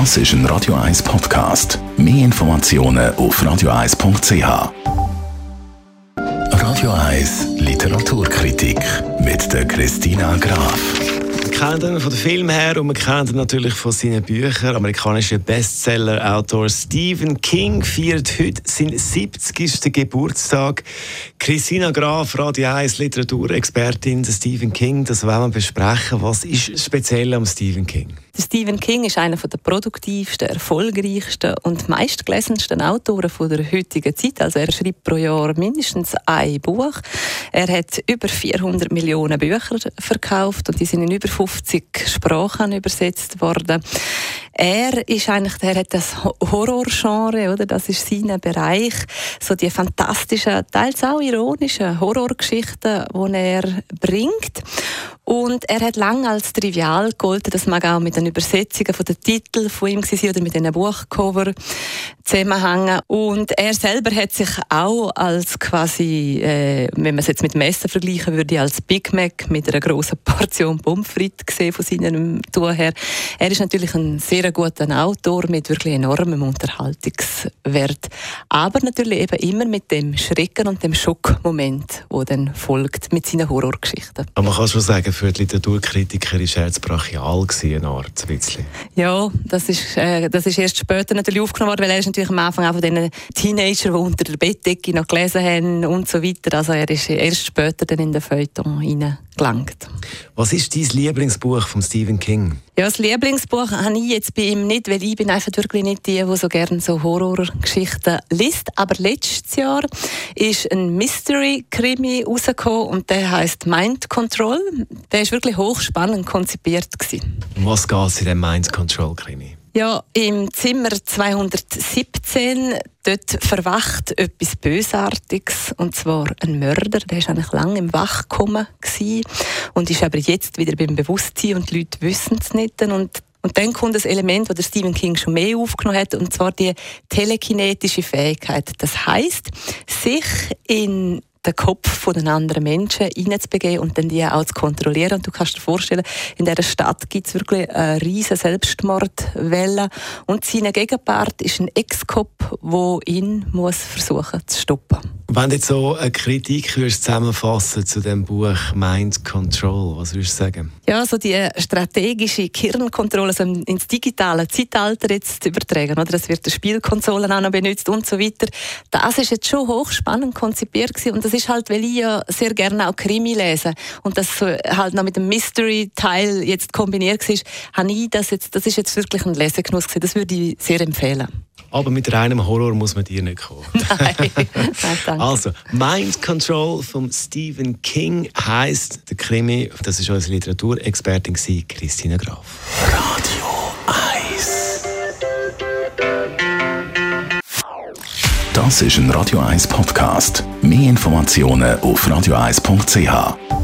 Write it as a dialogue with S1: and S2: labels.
S1: Das ist ein Radio 1 Podcast. Mehr Informationen auf radio1.ch. Radio 1 Literaturkritik mit der Christina Graf.
S2: Wir kennen ihn von den Filmen her und wir kennen ihn natürlich von seinen Büchern. Amerikanischer Bestseller-Autor Stephen King feiert heute seinen 70. Geburtstag. Christina Graf, Radio 1 Literaturexpertin Stephen King, das wollen wir besprechen. Was ist speziell am Stephen King?
S3: Der Stephen King ist einer der produktivsten, erfolgreichsten und meistgelesensten Autoren der heutigen Zeit. Also er schreibt pro Jahr mindestens ein Buch. Er hat über 400 Millionen Bücher verkauft und die sind in über 50 Sprachen übersetzt worden. Er ist eigentlich, er hat das Horrorgenre, oder? Das ist sein Bereich. So die fantastischen, teils auch ironischen Horrorgeschichten, die er bringt. Und er hat lange als trivial gegolten, das mag auch mit den Übersetzungen von den von ihm sein oder mit den Buchcover zusammenhängen. Und er selber hat sich auch als quasi, äh, wenn man es jetzt mit Messer vergleichen würde, als Big Mac mit einer grossen Portion Pommes frites gesehen von seinem Tun her. Er ist natürlich ein sehr guter Autor mit wirklich enormem Unterhaltungswert. Aber natürlich eben immer mit dem Schrecken und dem Schockmoment, der dann folgt mit seinen Horrorgeschichten.
S2: Aber man kann schon sagen, für die Literaturkritiker war er brachial Art, ein
S3: Ja, das ist, äh, das ist erst später natürlich aufgenommen worden, weil er ist natürlich am Anfang auch von den Teenagern, die unter der Bettdecke noch gelesen haben und so weiter. Also er ist erst später dann in den Feuilleton hineingelangt.
S2: Was ist dein Lieblingsbuch von Stephen King?
S3: Ja, das Lieblingsbuch habe ich jetzt bei ihm nicht, weil ich bin einfach wirklich nicht die, die so gerne so Horrorgeschichten liest. Aber letztes Jahr ist ein Mystery-Krimi rausgekommen und der heißt Mind Control. Der ist wirklich hochspannend konzipiert gewesen.
S2: Um was geht es in dem Mind Control Krimi?
S3: Ja, im Zimmer 217, dort verwacht etwas Bösartiges, und zwar ein Mörder, der ist eigentlich lange im Wachkommen und ist aber jetzt wieder beim Bewusstsein und die Leute wissen es nicht. Und und dann kommt das Element, das Stephen King schon mehr aufgenommen hat, und zwar die telekinetische Fähigkeit. Das heißt, sich in den Kopf von den anderen Menschen hineinzubegeben und dann die auch zu kontrollieren. Und du kannst dir vorstellen, in dieser Stadt gibt es wirklich eine riesige Selbstmordwelle. Und sein Gegenpart ist ein Ex-Cop, der ihn muss versuchen zu stoppen.
S2: Wenn du jetzt so eine Kritik würdest zusammenfassen zu dem Buch Mind Control, was würdest du sagen?
S3: Ja, so die strategische Kirnkontrolle also ins digitale Zeitalter jetzt zu übertragen, oder? Das wird die Spielkonsolen auch noch benutzt und so weiter. Das ist jetzt schon hochspannend konzipiert gewesen. und das ist halt, weil ich ja sehr gerne auch Krimi lese und das halt noch mit dem Mystery-Teil jetzt kombiniert war, habe ich das jetzt, das ist jetzt wirklich ein Lesegenuss gewesen. Das würde ich sehr empfehlen.
S2: Aber mit reinem Horror muss man dir nicht kommen.
S3: Nein, Nein
S2: Also, Mind Control von Stephen King heisst der Krimi. Das ist unsere Literaturexpertin Christina Graf.
S1: Radio 1 Das ist ein Radio 1 Podcast. Mehr Informationen auf radio1.ch.